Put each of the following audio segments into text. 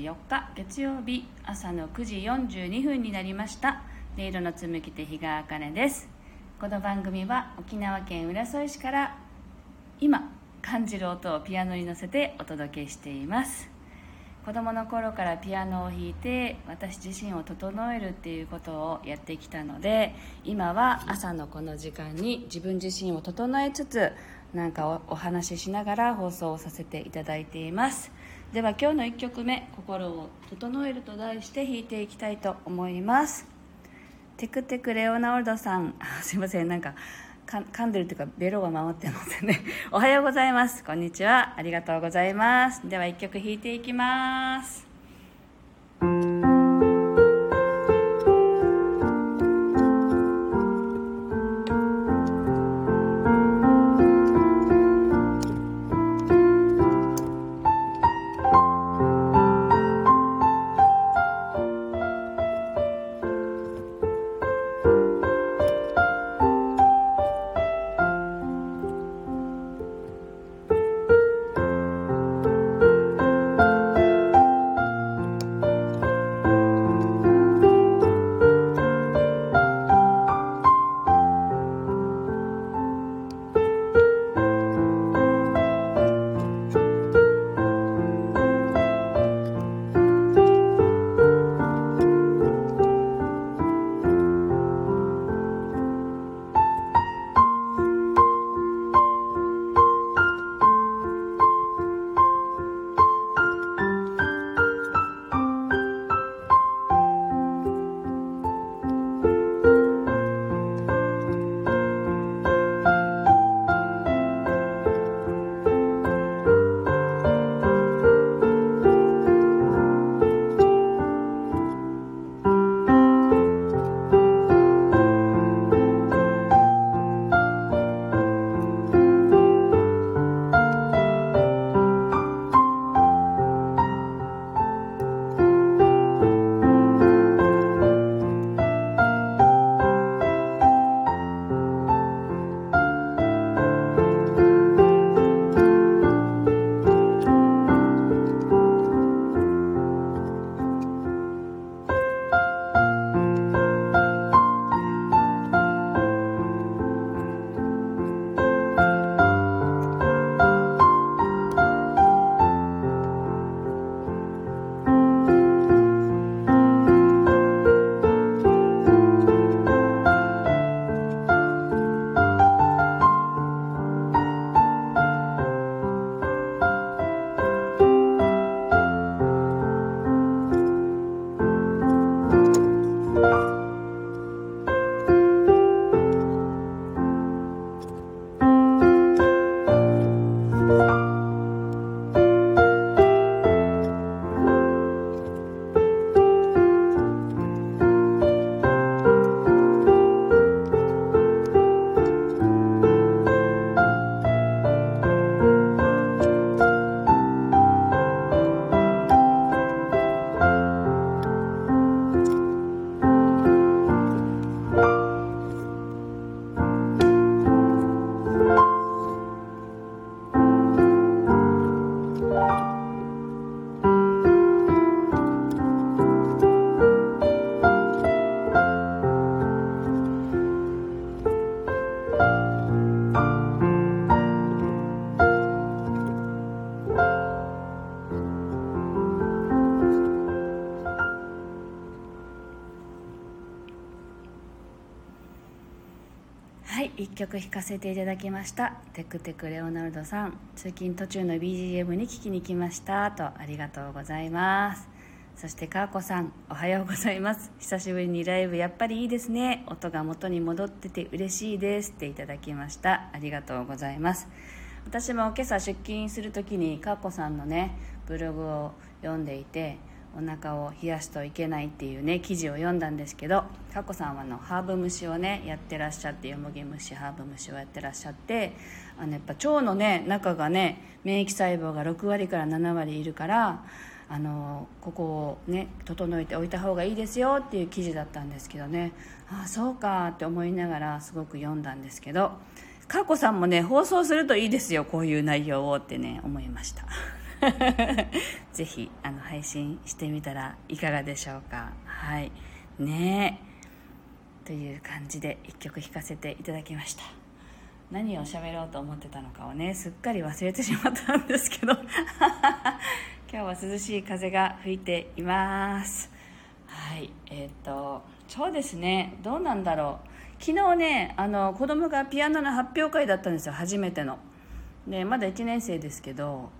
4日月曜日朝の9時42分になりました。音色の紡ぎ手日川茜です。この番組は沖縄県浦添市から今感じる音をピアノに乗せてお届けしています。子供の頃からピアノを弾いて私自身を整えるっていうことをやってきたので今は朝のこの時間に自分自身を整えつつなんかお話ししながら放送をさせていただいています。では今日の1曲目「心を整える」と題して弾いていきたいと思います。テクテクレオナルドさん。すいません。なんか噛んでるというかベロが回ってますね。おはようございます。こんにちは。ありがとうございます。では1曲弾いていきます。曲弾かせていただきました。テクテクレオナルドさん通勤途中の BGM に聞きに来ましたとありがとうございます。そしてかーこさんおはようございます。久しぶりにライブやっぱりいいですね。音が元に戻ってて嬉しいですっていただきました。ありがとうございます。私も今朝出勤する時にかーこさんのねブログを読んでいてお腹を冷やすといけないっていうね記事を読んだんですけど佳子さんはのハーブ蒸しをねやってらっしゃってよもぎ蒸しハーブ蒸しをやってらっしゃってあのやっぱ腸のね中がね免疫細胞が6割から7割いるからあのここをね整えておいた方がいいですよっていう記事だったんですけどね。ああそうかって思いながらすごく読んだんですけど佳子さんもね放送するといいですよこういう内容をってね思いました。ぜひあの配信してみたらいかがでしょうか。はい。ね。えという感じで1曲弾かせていただきました。何を喋ろうと思ってたのかをねすっかり忘れてしまったんですけど。今日は涼しい風が吹いています。はい。えっ、とそうですね。どうなんだろう。昨日ねあの子供がピアノの発表会だったんですよ。初めての。でまだ1年生ですけど。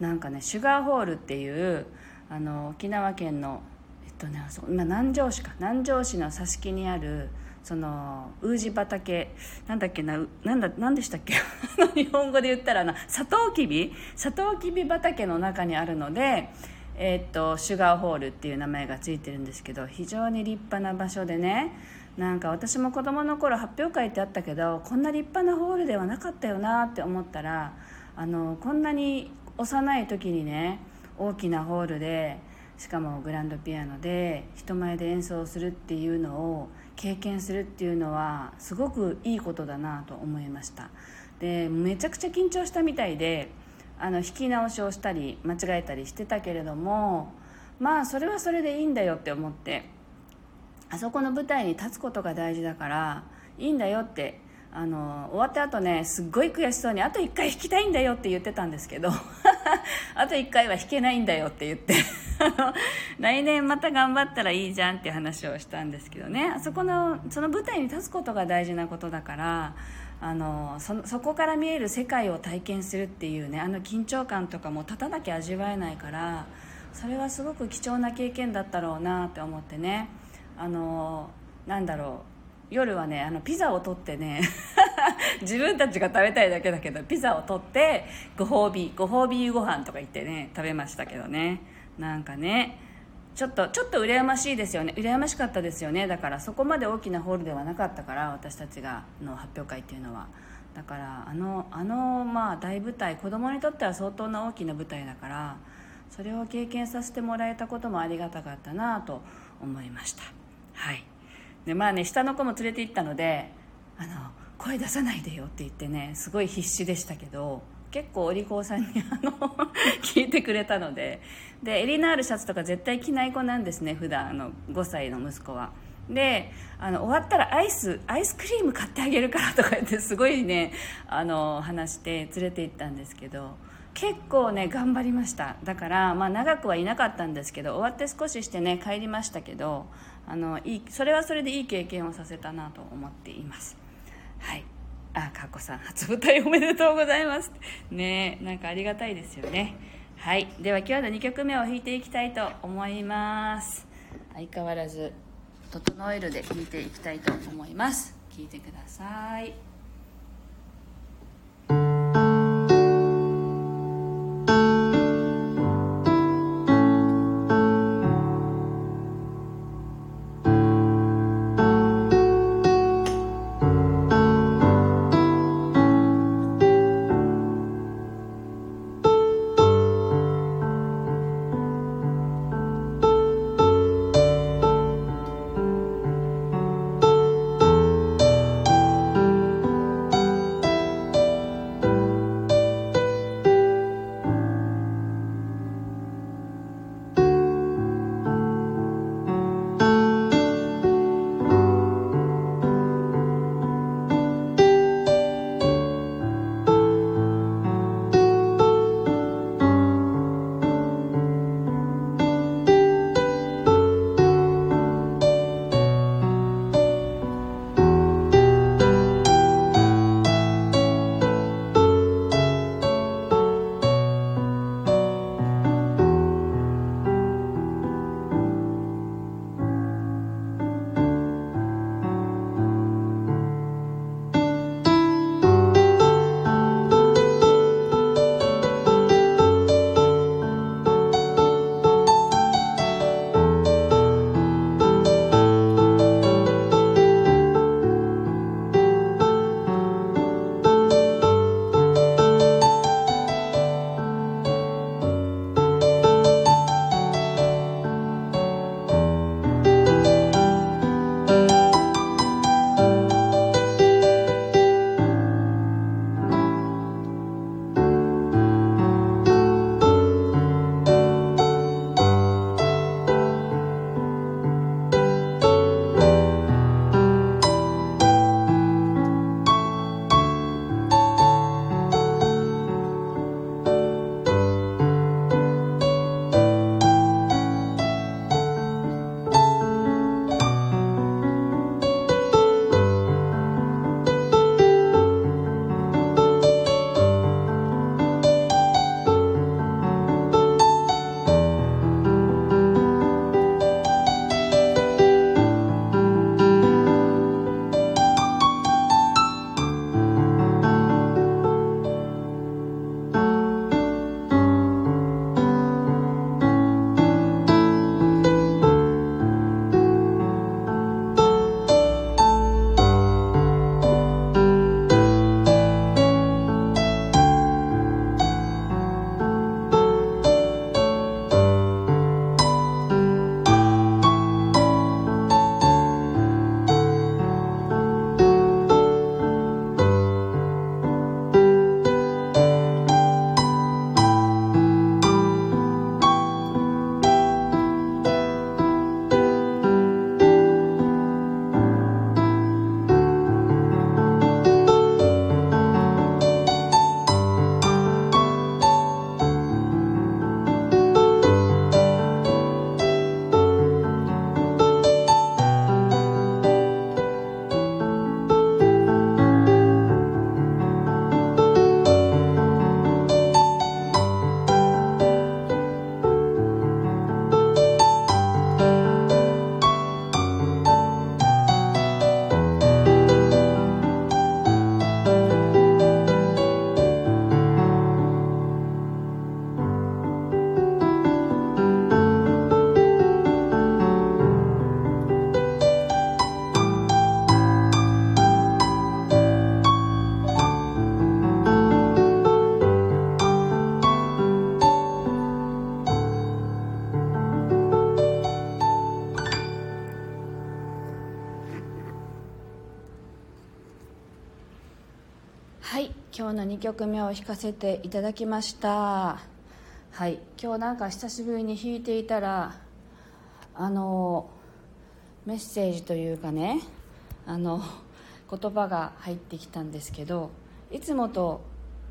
なんかねシュガーホールっていうあの沖縄県のえっとねそ今南城市か。南城市の佐敷にあるそのウージ畑。なんだっけななんだなんでしたっけ？日本語で言ったらなサトウキビ？サトウキビ畑の中にあるのでえー、っとシュガーホールっていう名前がついてるんですけど非常に立派な場所でねなんか私も子供の頃発表会ってあったけどこんな立派なホールではなかったよなって思ったらあのこんなに幼い時にね大きなホールでしかもグランドピアノで人前で演奏するっていうのを経験するっていうのはすごくいいことだなと思いました。でめちゃくちゃ緊張したみたいであの弾き直しをしたり間違えたりしてたけれどもまあそれはそれでいいんだよって思ってあそこの舞台に立つことが大事だからいいんだよってあの終わった後ねすっごい悔しそうに「あと1回弾きたいんだよ」って言ってたんですけど。あと1回は弾けないんだよって言って。来年また頑張ったらいいじゃんって話をしたんですけどね。あそこのその舞台に立つことが大事なことだからあのそそこから見える世界を体験するっていうねあの緊張感とかも立たなきゃ味わえないからそれはすごく貴重な経験だったろうなって思ってね。あのなんだろう。夜はねあのピザを取ってね 自分たちが食べたいだけだけどピザを取ってご褒美ご褒美夕ご飯とか言ってね食べましたけどね。なんかねちょっとちょっと羨ましいですよね。羨ましかったですよね。だからそこまで大きなホールではなかったから私たちがの発表会っていうのは。だからあのあのまあ大舞台子供にとっては相当な大きな舞台だからそれを経験させてもらえたこともありがたかったなと思いました。はい。でまあね下の子も連れて行ったのであの声出さないでよって言ってねすごい必死でしたけど結構お利口さんにあの 聞いてくれたので。で襟のあるシャツとか絶対着ない子なんですね普段あの5歳の息子は。であの終わったらアイスアイスクリーム買ってあげるからとか言ってすごいねあの話して連れて行ったんですけど結構ね頑張りました。だから、まあ、長くはいなかったんですけど終わって少ししてね帰りましたけどあのいいそれはそれでいい経験をさせたなと思っています。はい。あかっこさん初舞台おめでとうございます。ねなんかありがたいですよね。はい。では今日の2曲目を弾いていきたいと思います。相変わらず「整える」で弾いていきたいと思います。聴いてください。今日の2曲目を弾かせていただきました。はい。今日なんか久しぶりに弾いていたらあのメッセージというかねあの言葉が入ってきたんですけどいつもと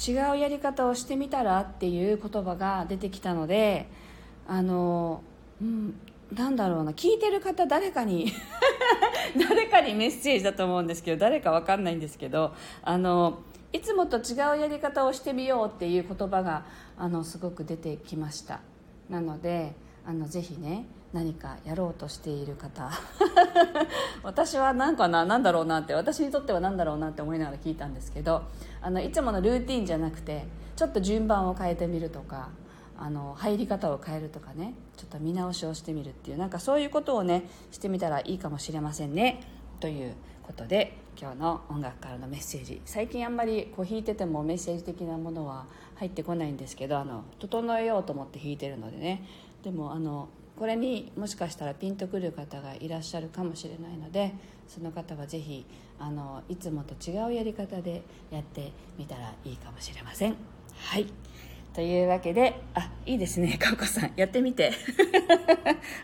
違うやり方をしてみたらっていう言葉が出てきたのであの、うん、なんだろうな聞いてる方誰かに 誰かにメッセージだと思うんですけど誰か分かんないんですけどあのいつもと違うやり方をしてみようっていう言葉があのすごく出てきました。なのであのぜひね何かやろうとしている方 私は何かな何だろうなって私にとっては何だろうなって思いながら聞いたんですけどあのいつものルーティンじゃなくてちょっと順番を変えてみるとかあの入り方を変えるとかねちょっと見直しをしてみるっていうなんかそういうことをねしてみたらいいかもしれませんねということで今日の音楽からのメッセージ。最近あんまりこう弾いててもメッセージ的なものは入ってこないんですけどあの整えようと思って弾いてるのでね。でもあのこれにもしかしたらピンとくる方がいらっしゃるかもしれないのでその方はぜひあのいつもと違うやり方でやってみたらいいかもしれません。はい。というわけであいいですね。かおこさんやってみて。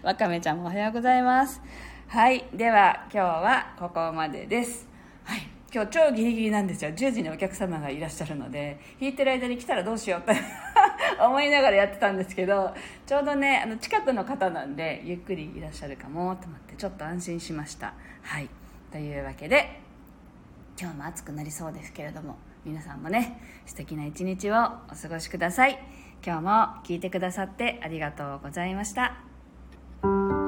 わかめちゃんもおはようございます。はい。では今日はここまでです。今日超ギリギリなんですよ。10時にお客様がいらっしゃるので弾いてる間に来たらどうしようって 思いながらやってたんですけどちょうどねあの近くの方なんでゆっくりいらっしゃるかもと思ってちょっと安心しました。はい。というわけで今日も暑くなりそうですけれども皆さんもね素敵な一日をお過ごしください。今日も聞いてくださってありがとうございました。